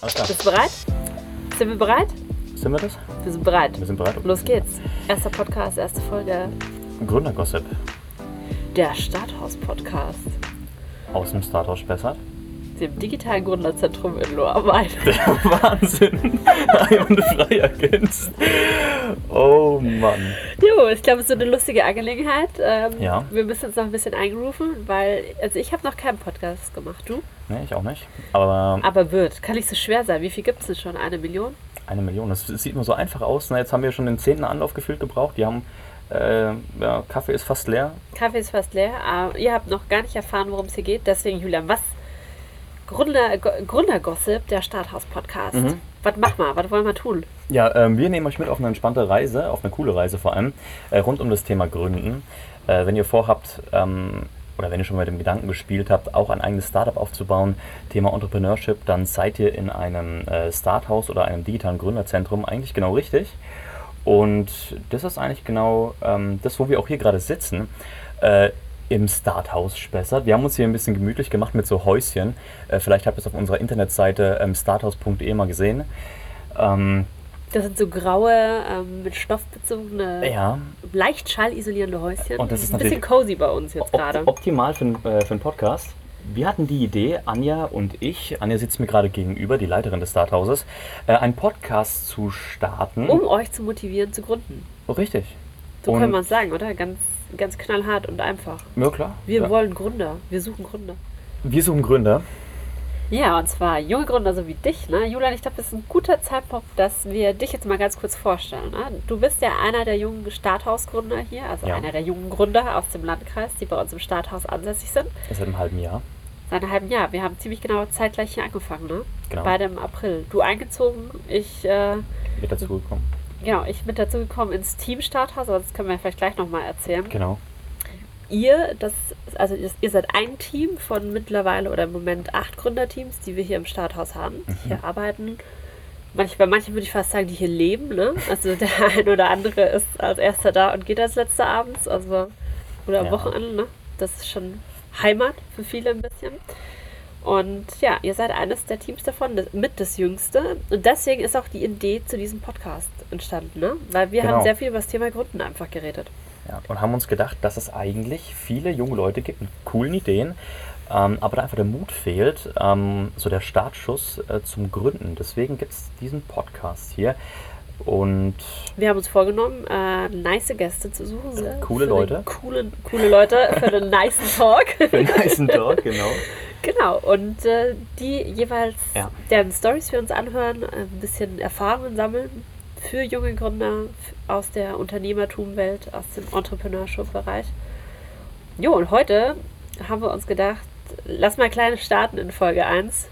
Alles klar. Bist du bereit? Sind wir bereit? Sind wir das? Wir sind bereit. Wir sind bereit. Los geht's. Erster Podcast, erste Folge. Gründergossip Der Starthaus-Podcast. aus dem Starthaus Spessart. Dem digitalen Gründerzentrum in Lohrwein. Der Wahnsinn. und frei ergänzt. Oh Mann. Jo, ich glaube, es ist so eine lustige Angelegenheit. Ähm, Ja. Wir müssen uns noch ein bisschen eingerufen, weil, also ich habe noch keinen Podcast gemacht, du? Nee, ich auch nicht. Aber Aber wird. Kann nicht so schwer sein. Wie viel gibt es denn schon? Eine Million? eine Million, das sieht immer so einfach aus. Na, jetzt haben wir schon den zehnten Anlauf gefühlt gebraucht. Die haben, äh, ja, Kaffee ist fast leer. Kaffee ist fast leer. Aber ihr habt noch gar nicht erfahren, worum es hier geht. Deswegen, Julian, was? Gründer, Go- Gründergossip, der Starthaus-Podcast. Mhm. Was machen wir? Was wollen wir tun? Ja, ähm, wir nehmen euch mit auf eine entspannte Reise, auf eine coole Reise vor allem, äh, rund um das Thema Gründen. Äh, wenn ihr vorhabt, ähm, oder wenn ihr schon mal mit dem Gedanken gespielt habt, auch ein eigenes Startup aufzubauen, Thema Entrepreneurship, dann seid ihr in einem äh, Starthaus oder einem digitalen Gründerzentrum eigentlich genau richtig. Und das ist eigentlich genau ähm, das, wo wir auch hier gerade sitzen. Äh, im Starthaus Spessart. Wir haben uns hier ein bisschen gemütlich gemacht mit so Häuschen. Äh, vielleicht habt ihr es auf unserer Internetseite ähm, starthaus.de mal gesehen. Ähm, Das sind so graue, ähm, mit Stoff bezogene, ja, leicht schallisolierende Häuschen. Und das ist ein bisschen cozy bei uns jetzt gerade. optimal für, einen- äh, für einen Podcast. Wir hatten die Idee, Anja und ich, Anja sitzt mir gerade gegenüber, die Leiterin des Starthauses, äh, einen Podcast zu starten. Um euch zu motivieren, zu gründen. Oh, richtig. So Und- können wir es sagen, oder? Ganz, ganz knallhart und einfach. Ja, klar. Wir ja. wollen Gründer. Wir suchen Gründer. Wir suchen Gründer. Ja, und zwar junge Gründer so wie dich, ne? Julian, ich glaube, das ist ein guter Zeitpunkt, dass wir dich jetzt mal ganz kurz vorstellen. Ne? Du bist ja einer der jungen Starthausgründer hier, also Ja. einer der jungen Gründer aus dem Landkreis, die bei uns im Starthaus ansässig sind. Seit einem halben Jahr. Seit einem halben Jahr. Wir haben ziemlich genau zeitgleich hier angefangen, ne? Genau. Beide im April. Du eingezogen, ich, äh, Wird dazu gekommen. Genau, ich mit dazu gekommen ins Team Starthaus, aber das können wir vielleicht gleich nochmal erzählen. Genau. Ihr, das, also ihr seid ein Team von mittlerweile oder im Moment acht Gründerteams, die wir hier im Starthaus haben, die hier arbeiten. Manch, bei manchen würde ich fast sagen, die hier leben. Ne? Also der ein oder andere ist als erster da und geht als letzter abends, also oder am Ja. Wochenende. Ne? Das ist schon Heimat für viele ein bisschen. Und ja, ihr seid eines der Teams davon, das, mit das Jüngste. Und deswegen ist auch die Idee zu diesem Podcast entstanden, ne? Weil wir Genau. haben sehr viel über das Thema Gründen einfach geredet. Ja, und haben uns gedacht, dass es eigentlich viele junge Leute gibt mit coolen Ideen, ähm, aber da einfach der Mut fehlt, ähm, so der Startschuss äh, zum Gründen. Deswegen gibt es diesen Podcast hier. Und Wir haben uns vorgenommen, äh, nice Gäste zu suchen. sehr Coole für Leute. Coole, coole Leute für den nice Talk. für einen heißen Talk, genau. genau. Und äh, die jeweils Ja. deren Stories wir uns anhören, ein bisschen Erfahrungen sammeln für junge Gründer aus der Unternehmertumwelt, aus dem Entrepreneurship-Bereich. Jo, und heute haben wir uns gedacht, lass mal kleine starten in Folge 1.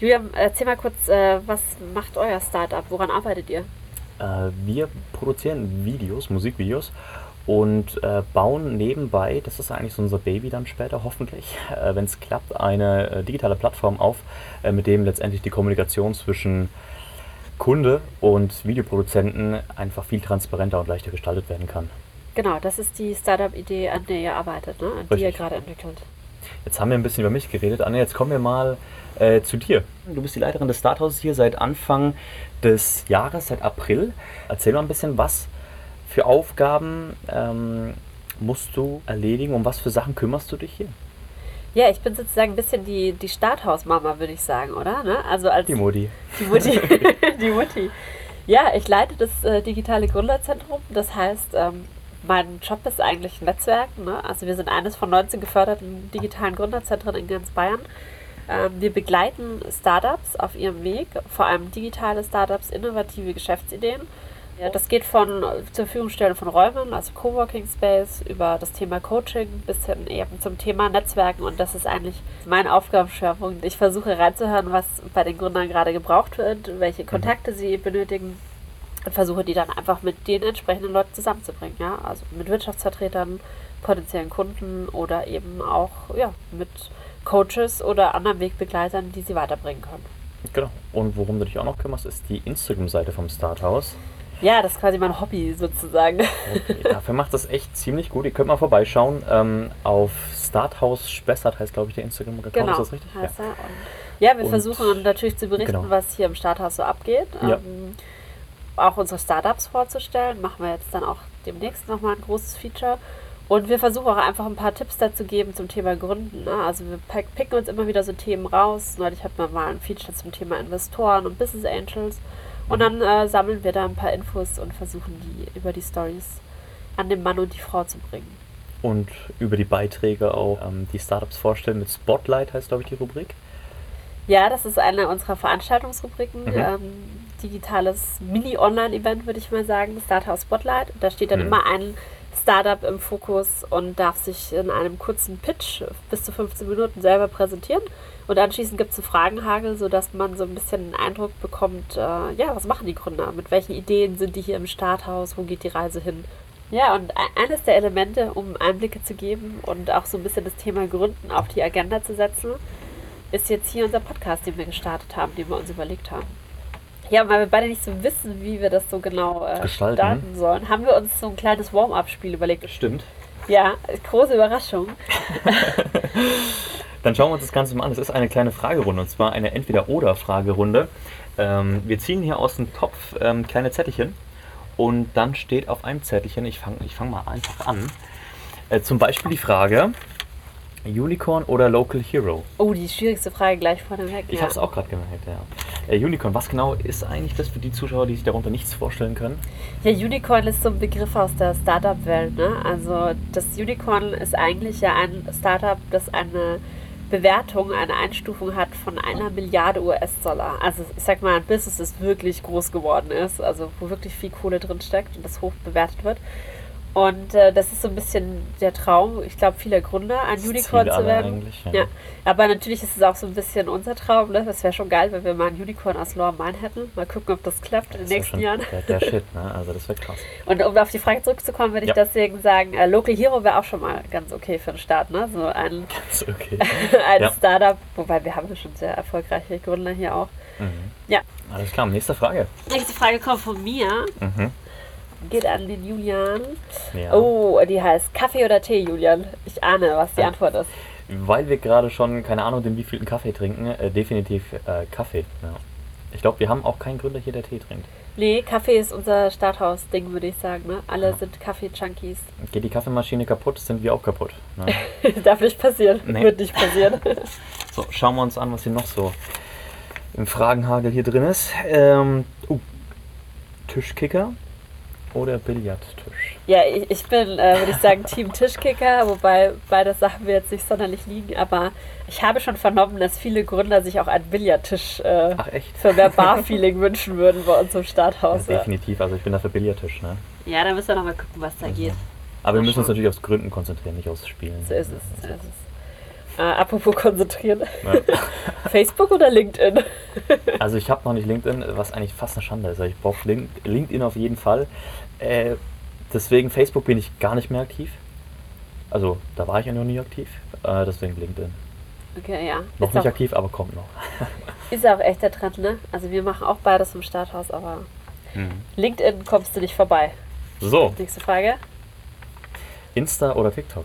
Julian, erzähl mal kurz, äh, was macht euer Startup? Woran arbeitet ihr? Äh, wir produzieren Videos, Musikvideos und äh, bauen nebenbei, das ist eigentlich so unser Baby dann später hoffentlich, wenn es klappt, eine digitale Plattform auf, mit dem letztendlich die Kommunikation zwischen Kunde und Videoproduzenten einfach viel transparenter und leichter gestaltet werden kann. Genau, das ist die Startup-Idee, an der ihr arbeitet, ne? an die ihr gerade entwickelt. Jetzt haben wir ein bisschen über mich geredet. Anne, jetzt kommen wir mal äh, zu dir. Du bist die Leiterin des Starthauses hier seit Anfang des Jahres, seit April. Erzähl mal ein bisschen, was für Aufgaben ähm, musst du erledigen? Um was für Sachen kümmerst du dich hier? Ja, ich bin sozusagen ein bisschen die, die Starthausmama, würde ich sagen, oder? Ne? Also als Die Modi. Die Mutti. die Mutti. Ja, ich leite das äh, digitale Gründerzentrum. Das heißt, ähm, mein Job ist eigentlich Netzwerken. Ne? Also wir sind eines von 19 geförderten digitalen Gründerzentren in ganz Bayern. Ähm, wir begleiten Startups auf ihrem Weg, vor allem digitale Startups, innovative Geschäftsideen. Ja, das geht von zur Verfügungstellung von Räumen, also Coworking Space, über das Thema Coaching bis hin eben zum Thema Netzwerken. Und das ist eigentlich mein Aufgabenschwerpunkt. Ich versuche reinzuhören, was bei den Gründern gerade gebraucht wird, welche Kontakte sie benötigen und versuche die dann einfach mit den entsprechenden Leuten zusammenzubringen. Ja? Also mit Wirtschaftsvertretern, potenziellen Kunden oder eben auch ja, mit Coaches oder anderen Wegbegleitern, die sie weiterbringen können. Genau. Und worum du dich auch noch kümmerst, ist die Instagram-Seite vom Starthaus. Ja, das ist quasi mein Hobby sozusagen. Okay, dafür macht das echt ziemlich gut. Ihr könnt mal vorbeischauen. Ähm, auf Starthaus Spessart heißt, glaube ich, der Instagram-Account. genau. Ist das richtig? Und Ja, wir Und- versuchen natürlich zu berichten, genau. was hier im Starthaus so abgeht. Ja. Ähm, auch unsere Startups vorzustellen. Machen wir jetzt dann auch demnächst nochmal ein großes Feature. Und wir versuchen auch einfach ein paar Tipps dazu geben zum Thema Gründen. Ne? Also wir picken uns immer wieder so Themen raus. Neulich hatten wir mal ein Feature zum Thema Investoren und Business Angels. Und dann äh, sammeln wir da ein paar Infos und versuchen die über die Stories an den Mann und die Frau zu bringen. Und über die Beiträge auch ähm, die Startups vorstellen mit Spotlight heißt, glaube ich, die Rubrik. Ja, das ist eine unserer Veranstaltungsrubriken. Mhm. Ähm, digitales Mini-Online-Event, würde ich mal sagen. Starthouse Spotlight. Da steht dann Mhm. immer ein Startup im Fokus und darf sich in einem kurzen Pitch bis zu 15 Minuten selber präsentieren. Und anschließend gibt es einen Fragenhagel, sodass man so ein bisschen einen Eindruck bekommt, äh, ja, was machen die Gründer? Mit welchen Ideen sind die hier im Starthaus? Wo geht die Reise hin? Ja, und e- eines der Elemente, um Einblicke zu geben und auch so ein bisschen das Thema Gründen auf die Agenda zu setzen, ist jetzt hier unser Podcast, den wir gestartet haben, den wir uns überlegt haben. Ja, weil wir beide nicht so wissen, wie wir das so genau äh, Gestalten. starten sollen, haben wir uns so ein kleines Warm-up-Spiel überlegt. Stimmt. Ja, große Überraschung. Dann schauen wir uns das Ganze mal an. Es ist eine kleine Fragerunde und zwar eine Entweder-Oder-Fragerunde. Ähm, wir ziehen hier aus dem Topf ähm, kleine Zettelchen und dann steht auf einem Zettelchen, ich fange ich fang mal einfach an, äh, zum Beispiel die Frage: Unicorn oder Local Hero? Oh, die schwierigste Frage gleich vorneweg. Ich ja. habe es auch gerade gemerkt, ja. Äh, Unicorn, was genau ist eigentlich das für die Zuschauer, die sich darunter nichts vorstellen können? Ja, Unicorn ist so ein Begriff aus der Startup-Welt. Ne? Also das Unicorn ist eigentlich ja ein Startup, das eine Bewertung, eine Einstufung hat von einer Milliarde US-Dollar. Also ich sag mal, ein Business, das wirklich groß geworden ist, also wo wirklich viel Kohle drin steckt und das hoch bewertet wird. Und äh, das ist so ein bisschen der Traum, ich glaube, vieler Gründer, ein Das Unicorn zu werden. ja. ja. aber natürlich ist es auch so ein bisschen unser Traum. Ne? Das wäre schon geil, wenn wir mal ein Unicorn aus Lower Main hätten. Mal gucken, ob das klappt in den Das nächsten Jahren. Der, der Shit, ne? Also das wäre krass. Und um auf die Frage zurückzukommen, würde ich Ja. deswegen sagen, äh, Local Hero wäre auch schon mal ganz okay für den Start. Ne? So ein, Ist okay. ein Ja. Startup, wobei wir haben ja schon sehr erfolgreiche Gründer hier auch. Mhm. Ja. Alles klar, nächste Frage. Nächste Frage kommt von mir, Mhm. Geht an den Julian. Ja. Oh, die heißt Kaffee oder Tee, Julian? Ich ahne, was die Ja. Antwort ist. Weil wir gerade schon, keine Ahnung, den wievielten Kaffee trinken, äh, definitiv äh, Kaffee. Ja. Ich glaube, wir haben auch keinen Gründer hier, der Tee trinkt. Nee, Kaffee ist unser Starthaus-Ding, würde ich sagen. Ne? Alle Ja. sind Kaffee-Junkies. Geht die Kaffeemaschine kaputt, sind wir auch kaputt. Ne? Darf nicht passieren. Nee. Wird nicht passieren. so, schauen wir uns an, was hier noch so im Fragenhagel hier drin ist. Ähm, uh, Tischkicker oder Billardtisch? Ja, ich, ich bin, äh, würde ich sagen, Team Tischkicker, wobei beide Sachen mir jetzt nicht sonderlich liegen, aber ich habe schon vernommen, dass viele Gründer sich auch einen Billardtisch äh, für mehr Bar-Feeling wünschen würden bei uns im Starthaus. Ja, definitiv, also ich bin dafür Billardtisch. Ne? ja da müssen wir nochmal gucken, was da geht. Aber wir müssen uns natürlich aufs Gründen konzentrieren, nicht aufs Spielen. So ist es. So ist es. Äh, apropos konzentrieren. Ja. Facebook oder LinkedIn? Also ich habe noch nicht LinkedIn, was eigentlich fast eine Schande ist. Also Ich brauche Link LinkedIn auf jeden Fall. Äh, deswegen Facebook bin ich gar nicht mehr aktiv. Also da war ich ja noch nie aktiv. Äh, deswegen LinkedIn. Okay, ja. Noch ist, nicht auch, aktiv, aber kommt noch. ist auch echt der Trend, ne? Also wir machen auch beides im Starthaus, aber LinkedIn kommst du nicht vorbei. So, Nächste Frage. Insta oder TikTok?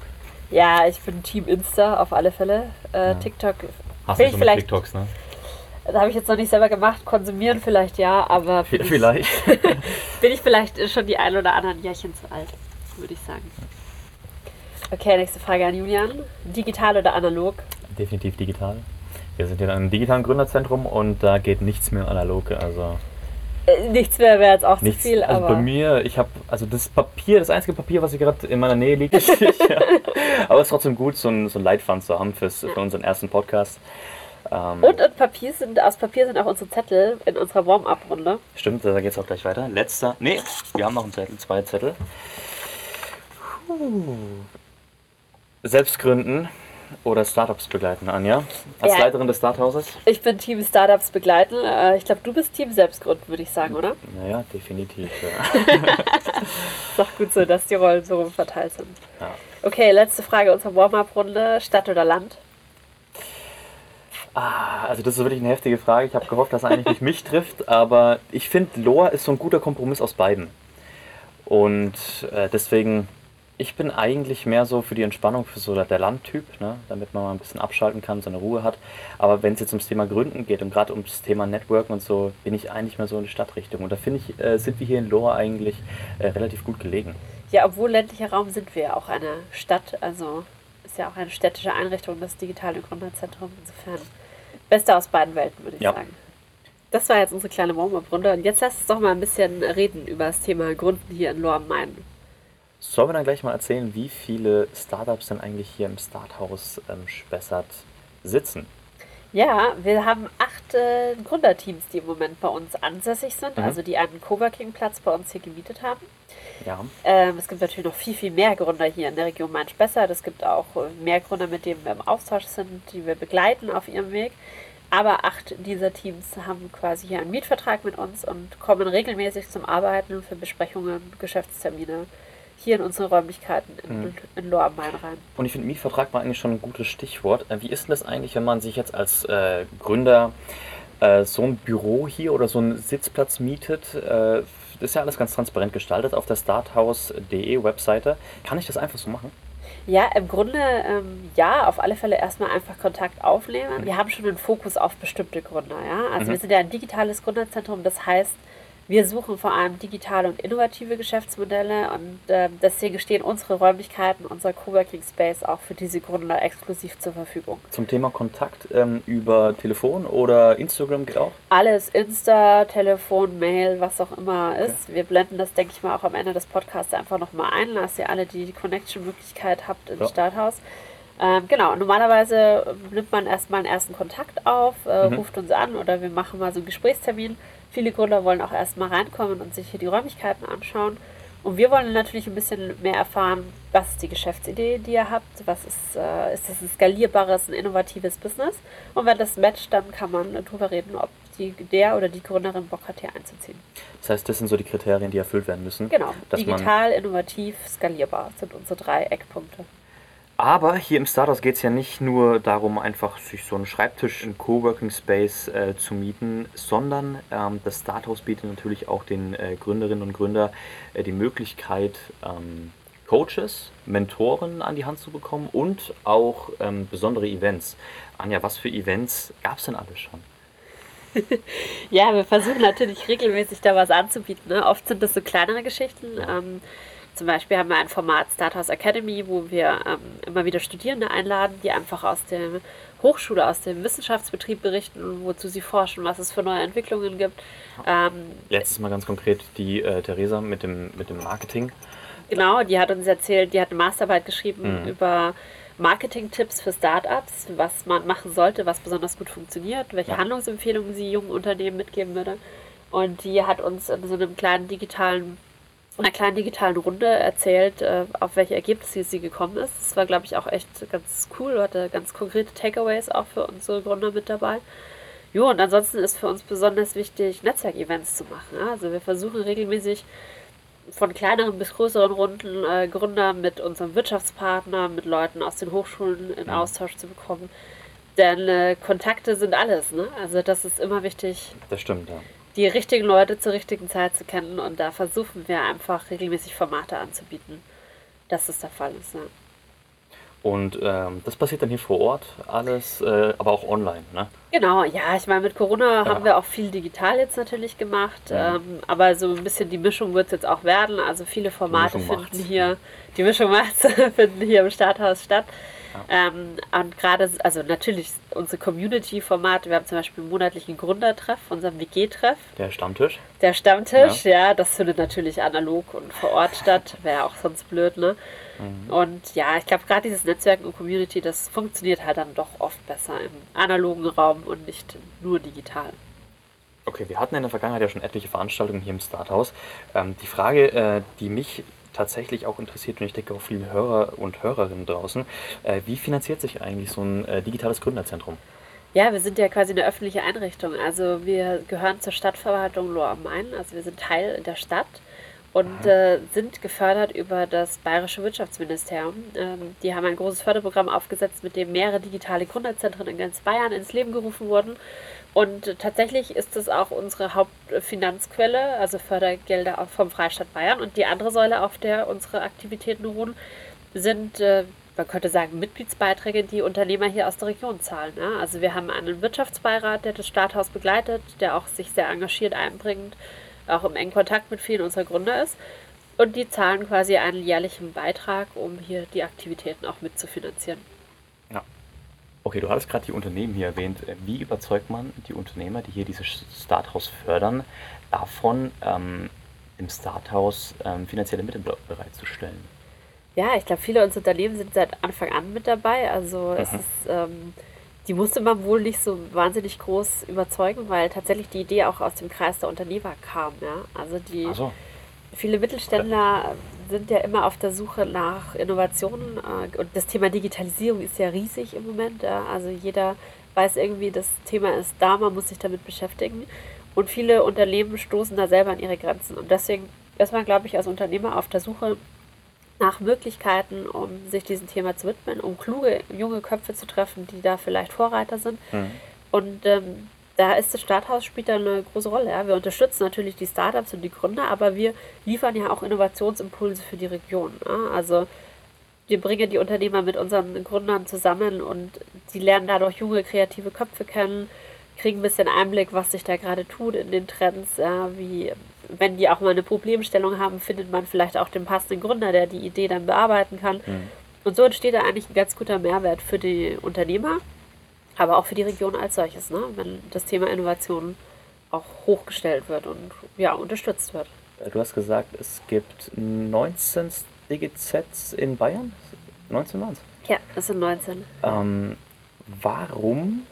Ja, ich bin Team Insta auf alle Fälle. Äh, Ja. TikTok Hast du ich schon vielleicht- TikToks, ne? Da habe ich jetzt noch nicht selber gemacht. Konsumieren vielleicht ja, aber bin, ich, Vielleicht. bin ich vielleicht schon die ein oder anderen Jährchen zu alt, würde ich sagen. Okay, nächste Frage an Julian. Digital oder analog? Definitiv digital. Wir sind hier in einem digitalen Gründerzentrum und da geht nichts mehr analog. Also Äh, nichts mehr wäre jetzt auch nichts. zu viel, also aber bei mir, ich habe also das Papier, das einzige Papier, was hier gerade in meiner Nähe liegt, ist ja. Aber es ist trotzdem gut, so ein, so ein Leitfaden zu haben fürs, für unseren ersten Podcast. Ähm, und, und Papier sind, aus Papier sind auch unsere Zettel in unserer Warm-up-Runde. Stimmt, da geht's auch gleich weiter. Letzter. Nee, wir haben noch einen Zettel, zwei Zettel. Puh. Selbst gründen oder Startups begleiten, Anja? Als Ja. Leiterin des Starthauses? Ich bin Team Startups begleiten. Äh, ich glaube, du bist Team Selbstgrund, würde ich sagen, oder? Naja, definitiv. Ja. Ist doch gut so, dass die Rollen so rum verteilt sind. Ja. Okay, letzte Frage unserer Warm-up-Runde. Stadt oder Land? Ah, also das ist wirklich eine heftige Frage. Ich habe gehofft, dass er eigentlich nicht mich trifft, aber ich finde, Loa ist so ein guter Kompromiss aus beiden. Und äh, deswegen Ich bin eigentlich mehr so für die Entspannung, für so der Landtyp, ne? damit man mal ein bisschen abschalten kann, seine Ruhe hat. Aber wenn es jetzt ums Thema Gründen geht und gerade ums Thema Networken und so, bin ich eigentlich mehr so in die Stadtrichtung. Und da finde ich, äh, sind wir hier in Lohr eigentlich äh, relativ gut gelegen. Ja, obwohl ländlicher Raum sind wir ja auch eine Stadt, also ist ja auch eine städtische Einrichtung, das digitale Gründerzentrum. Insofern, beste aus beiden Welten, würde ich Ja. sagen. Das war jetzt unsere kleine Warm-Up-Runde. Und jetzt lass uns doch mal ein bisschen reden über das Thema Gründen hier in Lohr am Main. Sollen wir dann gleich mal erzählen, wie viele Startups denn eigentlich hier im Starthaus ähm, Spessart sitzen? Ja, wir haben acht äh, Gründerteams, die im Moment bei uns ansässig sind, Mhm. also die einen Coworking-Platz bei uns hier gemietet haben. Ja, Ähm, es gibt natürlich noch viel, viel mehr Gründer hier in der Region Main-Spessart. Es gibt auch äh, mehr Gründer, mit denen wir im Austausch sind, die wir begleiten auf ihrem Weg. Aber acht dieser Teams haben quasi hier einen Mietvertrag mit uns und kommen regelmäßig zum Arbeiten für Besprechungen, Geschäftstermine hier in unsere Räumlichkeiten in, Mhm. in Lohr am Main rein. und ich finde, Mietvertrag war eigentlich schon ein gutes Stichwort. Äh, wie ist denn das eigentlich, wenn man sich jetzt als äh, Gründer äh, so ein Büro hier oder so einen Sitzplatz mietet? Äh, das ist ja alles ganz transparent gestaltet auf der starthaus.de Webseite. Kann ich das einfach so machen? Ja, im Grunde ähm, ja, auf alle Fälle erstmal einfach Kontakt aufnehmen. Wir haben schon einen Fokus auf bestimmte Gründer, ja. Also Mhm. wir sind ja ein digitales Gründerzentrum, das heißt, wir suchen vor allem digitale und innovative Geschäftsmodelle und ähm, deswegen stehen unsere Räumlichkeiten, unser Coworking Space auch für diese Gründer exklusiv zur Verfügung. Zum Thema Kontakt ähm, über Telefon oder Instagram geht auch? Alles Insta, Telefon, Mail, was auch immer ist. Wir blenden das, denke ich mal, auch am Ende des Podcasts einfach nochmal ein, dass ihr alle die Connection-Möglichkeit habt ins Ja. Starthaus. Ähm, genau, normalerweise nimmt man erstmal einen ersten Kontakt auf, äh, Mhm. ruft uns an oder wir machen mal so einen Gesprächstermin. Viele Gründer wollen auch erstmal reinkommen und sich hier die Räumlichkeiten anschauen. Und wir wollen natürlich ein bisschen mehr erfahren, was ist die Geschäftsidee, die ihr habt, was ist, äh, ist das ein skalierbares, ein innovatives Business. Und wenn das matcht, dann kann man drüber reden, ob die, der oder die Gründerin Bock hat, hier einzuziehen. Das heißt, das sind so die Kriterien, die erfüllt werden müssen. Genau, digital, innovativ, skalierbar sind unsere drei Eckpunkte. Aber hier im Startups geht es ja nicht nur darum, einfach sich so einen Schreibtisch, einen Coworking Space äh, zu mieten, sondern ähm, das Starthaus bietet natürlich auch den äh, Gründerinnen und Gründern äh, die Möglichkeit, ähm, Coaches, Mentoren an die Hand zu bekommen und auch ähm, besondere Events. Anja, was für Events gab es denn alles schon? Ja, wir versuchen natürlich regelmäßig da was anzubieten. Ne? Oft sind das so kleinere Geschichten. Ähm, zum Beispiel haben wir ein Format Starthouse Academy, wo wir ähm, immer wieder Studierende einladen, die einfach aus der Hochschule, aus dem Wissenschaftsbetrieb berichten, wozu sie forschen, was es für neue Entwicklungen gibt. Ähm, Letztes Mal ganz konkret die äh, Theresa mit dem, mit dem Marketing. Genau, die hat uns erzählt, die hat eine Masterarbeit geschrieben Mhm. über Marketing-Tipps für Startups, was man machen sollte, was besonders gut funktioniert, welche Ja. Handlungsempfehlungen sie jungen Unternehmen mitgeben würde. Und die hat uns in so einem kleinen digitalen, einer kleinen digitalen Runde erzählt, äh, auf welche Ergebnisse sie gekommen ist. Das war, glaube ich, auch echt ganz cool, hatte ganz konkrete Takeaways auch für unsere Gründer mit dabei. Jo, und ansonsten ist für uns besonders wichtig, Netzwerkevents zu machen. ja. Also wir versuchen regelmäßig von kleineren bis größeren Runden äh, Gründer mit unserem Wirtschaftspartner, mit Leuten aus den Hochschulen in Ja. Austausch zu bekommen. Denn äh, Kontakte sind alles. Ne? Also das ist immer wichtig, Das stimmt, ja. Die richtigen Leute zur richtigen Zeit zu kennen. Und da versuchen wir einfach regelmäßig Formate anzubieten, dass das der Fall ist. Ja. Und ähm, das passiert dann hier vor Ort alles, äh, aber auch online, ne? Genau, ja, ich meine, mit Corona Ja. haben wir auch viel digital jetzt natürlich gemacht, Ja. ähm, aber so ein bisschen die Mischung wird es jetzt auch werden. Also viele Formate finden macht's. hier, die Mischung macht's, finden hier im Starthaus statt. Ähm, und gerade, also natürlich unsere Community-Formate, wir haben zum Beispiel einen monatlichen Gründertreff, unseren WG-Treff, Der Stammtisch. der Stammtisch, ja. das findet natürlich analog und vor Ort statt, wäre auch sonst blöd, ne? Und ja, ich glaube, gerade dieses Netzwerken und Community, das funktioniert halt dann doch oft besser im analogen Raum und nicht nur digital. Okay, wir hatten in der Vergangenheit ja schon etliche Veranstaltungen hier im Starthaus. Ähm, die Frage, äh, die mich tatsächlich auch interessiert und ich denke auch viele Hörer und Hörerinnen draußen, äh, wie finanziert sich eigentlich so ein äh, digitales Gründerzentrum? Ja, wir sind ja quasi eine öffentliche Einrichtung. Also wir gehören zur Stadtverwaltung Lohr am Main. Also wir sind Teil der Stadt. und äh, sind gefördert über das Bayerische Wirtschaftsministerium. Ähm, die haben ein großes Förderprogramm aufgesetzt, mit dem mehrere digitale Gründerzentren in ganz Bayern ins Leben gerufen wurden. Und tatsächlich ist es auch unsere Hauptfinanzquelle, also Fördergelder vom Freistaat Bayern. Und die andere Säule, auf der unsere Aktivitäten ruhen, sind, äh, man könnte sagen, Mitgliedsbeiträge, die Unternehmer hier aus der Region zahlen. Ja? Also wir haben einen Wirtschaftsbeirat, der das Starthaus begleitet, der auch sich sehr engagiert einbringt, auch im engen Kontakt mit vielen unserer Gründer ist. Und die zahlen quasi einen jährlichen Beitrag, um hier die Aktivitäten auch mitzufinanzieren. Okay, du hattest gerade die Unternehmen hier erwähnt. Wie überzeugt man die Unternehmer, die hier dieses Starthaus fördern, davon, ähm, im Starthaus ähm, finanzielle Mittel bereitzustellen? Ja, ich glaube, viele unserer Unternehmen sind seit Anfang an mit dabei. Also mhm. es ist, ähm, die musste man wohl nicht so wahnsinnig groß überzeugen, weil tatsächlich die Idee auch aus dem Kreis der Unternehmer kam. Ja? Also die so. viele Mittelständler sind ja immer auf der Suche nach Innovationen äh, und das Thema Digitalisierung ist ja riesig im Moment. Ja? Also jeder weiß irgendwie, das Thema ist da, man muss sich damit beschäftigen. Und viele Unternehmen stoßen da selber an ihre Grenzen. Und deswegen ist man, glaube ich, als Unternehmer auf der Suche nach Möglichkeiten, um sich diesem Thema zu widmen, um kluge junge Köpfe zu treffen, die da vielleicht Vorreiter sind. Mhm. Und ähm, da ist das Starthaus spielt da eine große Rolle. Ja. Wir unterstützen natürlich die Startups und die Gründer, aber wir liefern ja auch Innovationsimpulse für die Region. Ja. Also wir bringen die Unternehmer mit unseren Gründern zusammen und die lernen dadurch junge, kreative Köpfe kennen, kriegen ein bisschen Einblick, was sich da gerade tut in den Trends, ja, wie wenn die auch mal eine Problemstellung haben, findet man vielleicht auch den passenden Gründer, der die Idee dann bearbeiten kann. Mhm. Und so entsteht da eigentlich ein ganz guter Mehrwert für die Unternehmer, aber auch für die Region als solches, ne? wenn das Thema Innovation auch hochgestellt wird und ja, unterstützt wird. Du hast gesagt, es gibt 19 DGZs in Bayern? 19 waren Ja, es sind 19. Ähm, warum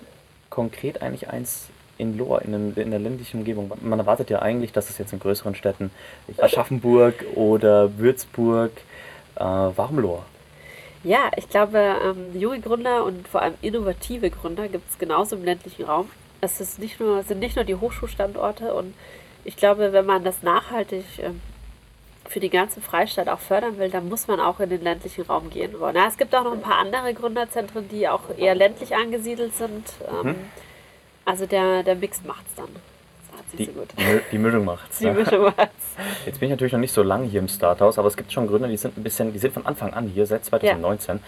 konkret eigentlich eins in Lohr, in, den, in, der ländlichen Umgebung? Man erwartet ja eigentlich, dass es jetzt in größeren Städten, Aschaffenburg oder Würzburg, äh, warum Lohr? Ja, ich glaube, ähm, junge Gründer und vor allem innovative Gründer gibt es genauso im ländlichen Raum. Es ist nicht nur, sind nicht nur die Hochschulstandorte und ich glaube, wenn man das nachhaltig ähm, für die ganze Freistaat auch fördern will, dann muss man auch in den ländlichen Raum gehen wollen. Ja, es gibt auch noch ein paar andere Gründerzentren, die auch eher ländlich angesiedelt sind. Ähm, mhm. Also der, der Mix macht's dann. Die, so die, Mischung macht's. Die Mischung macht's. Jetzt bin ich natürlich noch nicht so lange hier im Starthaus, aber es gibt schon Gründer, die sind ein bisschen, die sind von Anfang an hier, seit 2019.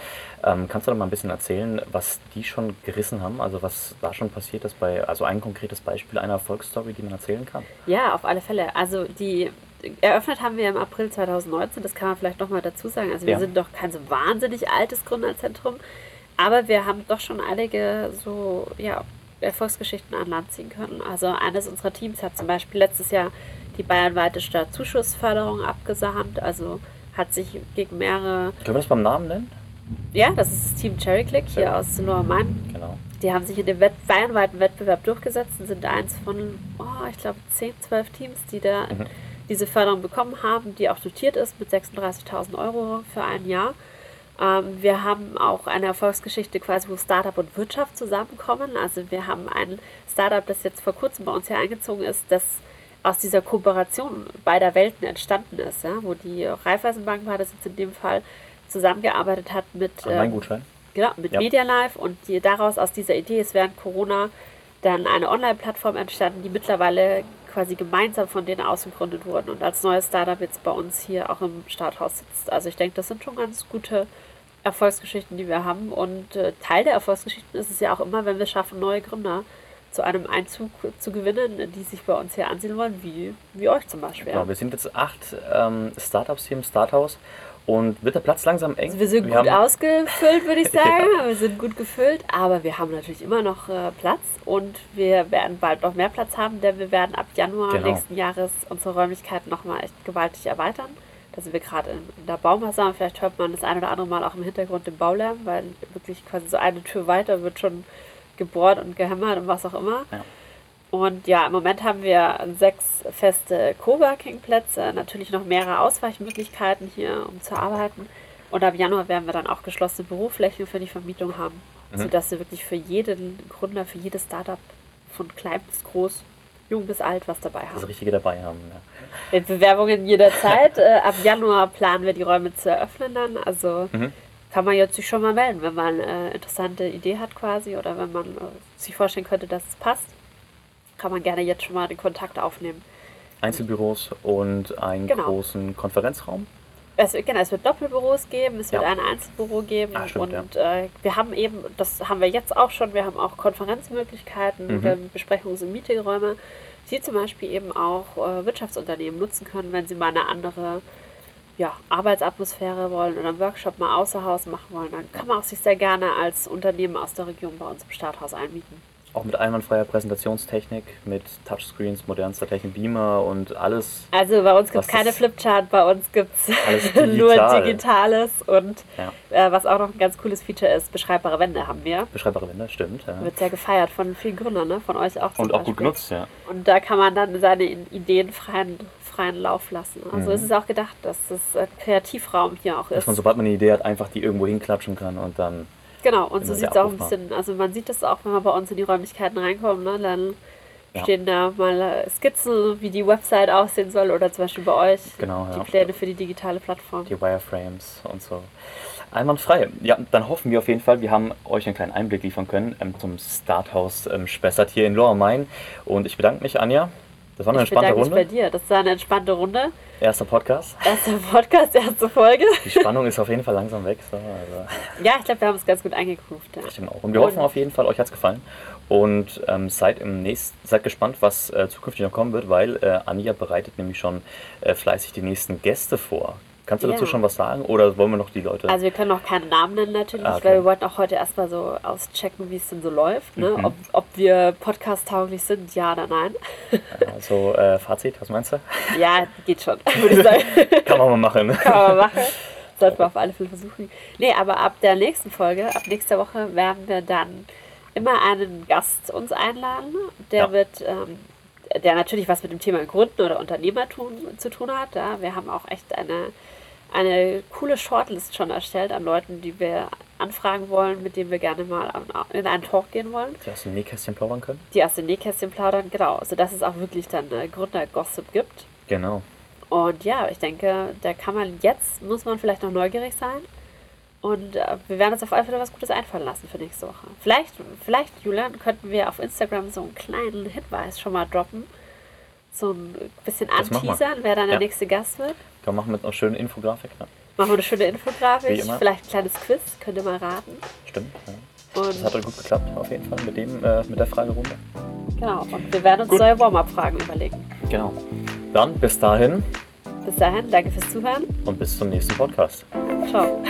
Ja. Ähm, kannst du da mal ein bisschen erzählen, was die schon gerissen haben? Also was da schon passiert ist bei, also ein konkretes Beispiel einer Erfolgsstory, die man erzählen kann? Ja, auf alle Fälle. Also die eröffnet haben wir im April 2019, das kann man vielleicht nochmal dazu sagen. Also wir ja. sind doch kein so wahnsinnig altes Gründerzentrum, aber wir haben doch schon einige so, ja, Erfolgsgeschichten an Land ziehen können. Also eines unserer Teams hat zum Beispiel letztes Jahr die bayernweite Stadtzuschussförderung abgesahnt, also hat sich gegen mehrere... Können wir das beim Namen nennen? Ja, das ist das Team Cherry Click hier ja. aus Lower Main. Genau. Die haben sich in dem Wett bayernweiten Wettbewerb durchgesetzt und sind eins von, oh, ich glaube, 10, 12 Teams, die da mhm. diese Förderung bekommen haben, die auch dotiert ist mit 36.000 Euro für ein Jahr. Ähm, wir haben auch eine Erfolgsgeschichte quasi, wo Startup und Wirtschaft zusammenkommen. Also wir haben ein Startup, das jetzt vor kurzem bei uns hier eingezogen ist, das aus dieser Kooperation beider Welten entstanden ist, ja, wo die Raiffeisenbank war das jetzt in dem Fall zusammengearbeitet hat mit, ähm, genau, mit ja. Medialife und die, daraus aus dieser Idee ist während Corona dann eine Online-Plattform entstanden, die mittlerweile quasi gemeinsam von denen ausgegründet wurden und als neues Startup jetzt bei uns hier auch im Starthaus sitzt. Also ich denke, das sind schon ganz gute Erfolgsgeschichten, die wir haben. Und äh, Teil der Erfolgsgeschichten ist es ja auch immer, wenn wir schaffen, neue Gründer zu einem Einzug zu gewinnen, die sich bei uns hier ansehen wollen, wie, wie euch zum Beispiel. Genau, wir sind jetzt acht ähm, Startups hier im Starthaus und wird der Platz langsam eng? Also wir sind wir gut ausgefüllt, würde ich sagen. ja. Wir sind gut gefüllt, aber wir haben natürlich immer noch äh, Platz und wir werden bald noch mehr Platz haben, denn wir werden ab Januar genau. nächsten Jahres unsere Räumlichkeiten nochmal echt gewaltig erweitern. Da sind wir gerade in, in, der Baumasse. Vielleicht hört man das ein oder andere Mal auch im Hintergrund den Baulärm, weil wirklich quasi so eine Tür weiter wird schon gebohrt und gehämmert und was auch immer. Ja. Und ja, im Moment haben wir sechs feste Coworking-Plätze, natürlich noch mehrere Ausweichmöglichkeiten hier, um zu arbeiten. Und ab Januar werden wir dann auch geschlossene Büroflächen für die Vermietung haben, mhm. sodass wir wirklich für jeden Gründer, für jedes Startup von klein bis groß jung bis alt was dabei Das haben. Richtige dabei haben. Ja. Mit Bewerbungen jederzeit. äh, ab Januar planen wir die Räume zu eröffnen dann. Also Mhm. kann man jetzt sich schon mal melden, wenn man eine interessante Idee hat quasi oder wenn man äh, sich vorstellen könnte, dass es passt. Kann man gerne jetzt schon mal den Kontakt aufnehmen. Einzelbüros und einen Genau. großen Konferenzraum. Es, wird- genau, es wird Doppelbüros geben, es wird Ja. ein Einzelbüro geben Ah, stimmt, und äh, wir haben eben, das haben wir jetzt auch schon, wir haben auch Konferenzmöglichkeiten, Mhm. oder Besprechungs- und Meetingräume, die zum Beispiel eben auch äh, Wirtschaftsunternehmen nutzen können, wenn sie mal eine andere ja, Arbeitsatmosphäre wollen oder einen Workshop mal außer Haus machen wollen, dann kann man auch sich sehr gerne als Unternehmen aus der Region bei uns im Starthaus einmieten. Auch mit einwandfreier Präsentationstechnik, mit Touchscreens, modernster Technik, Beamer und alles. Also bei uns gibt es keine Flipchart, bei uns gibt es Alles nur digital. Digitales und Ja. äh, was auch noch ein ganz cooles Feature ist, beschreibbare Wände haben wir. Beschreibbare Wände, stimmt. Ja. Wird sehr gefeiert von vielen Gründern, ne? von euch auch. Und auch gut Beispiel. genutzt, ja. Und da kann man dann seine Ideen freien, freien Lauf lassen. Also Mhm. ist es auch gedacht, dass ein Kreativraum hier auch Dass ist. man, sobald man eine Idee hat, einfach die irgendwo hinklatschen kann und dann. Genau, und so sieht es auch ein bisschen, also man sieht das auch, wenn man bei uns in die Räumlichkeiten reinkommt, ne? dann Ja. stehen da mal äh, Skizzen, wie die Website aussehen soll oder zum Beispiel bei euch Genau, ja. die Pläne für die digitale Plattform. die Wireframes und so. Einwandfrei. Ja, dann hoffen wir auf jeden Fall, wir haben euch einen kleinen Einblick liefern können ähm, zum Starthaus ähm, Spessart hier in Lower Main. Und ich bedanke mich, Anja. Das war eine ich entspannte bedanke mich bei Runde. dir. Das war eine entspannte Runde. Erster Podcast. Erster Podcast, erste Folge. Die Spannung ist auf jeden Fall langsam weg. So, also, Ja, ich glaube, wir haben es ganz gut eingegroovt. Ja. ich denke auch. Und wir hoffen auf jeden Fall, euch hat es gefallen. Und ähm, seid, im nächsten, seid gespannt, was äh, zukünftig noch kommen wird, weil äh, Anja bereitet nämlich schon äh, fleißig die nächsten Gäste vor. Kannst du dazu Ja. schon was sagen oder wollen wir noch die Leute? Also wir können noch keinen Namen nennen natürlich, Ah, okay. weil wir wollten auch heute erstmal so auschecken, wie es denn so läuft. Ne? Mhm. Ob, ob wir podcast-tauglich sind, ja oder nein. also äh, Fazit, was meinst du? ja, geht schon, würde ich sagen. Kann man mal machen. ne? Kann man mal machen. Sollten wir auf alle Fälle versuchen. Nee, aber ab der nächsten Folge, ab nächster Woche, werden wir dann immer einen Gast uns einladen. Der Ja. wird, ähm, der natürlich was mit dem Thema Gründen oder Unternehmertum zu tun hat. Ja. Wir haben auch echt eine, eine coole Shortlist schon erstellt an Leuten, die wir anfragen wollen, mit denen wir gerne mal in einen Talk gehen wollen, Die aus dem Nähkästchen plaudern können? die aus den Nähkästchen plaudern, genau, sodass es auch wirklich dann äh, Gründer-Gossip gibt. Genau. Und ja, ich denke, da kann man jetzt, muss man vielleicht noch neugierig sein. Und äh, wir werden uns auf alle Fälle was Gutes einfallen lassen für nächste Woche. Vielleicht, vielleicht, Julian, könnten wir auf Instagram so einen kleinen Hinweis schon mal droppen. So ein bisschen anteasern, wer dann der Ja. nächste Gast wird. Kann man machen mit einer schönen Infografik. Ne? Machen wir eine schöne Infografik, vielleicht ein kleines Quiz, könnt ihr mal raten. Stimmt. Ja. Das hat Und, gut geklappt, auf jeden Fall, mit, dem, äh, mit der Fragerunde. genau, und wir werden uns Gut. neue Warm-up-Fragen überlegen. Genau. Dann bis dahin Bis dahin, danke fürs Zuhören. und bis zum nächsten Podcast. Ciao.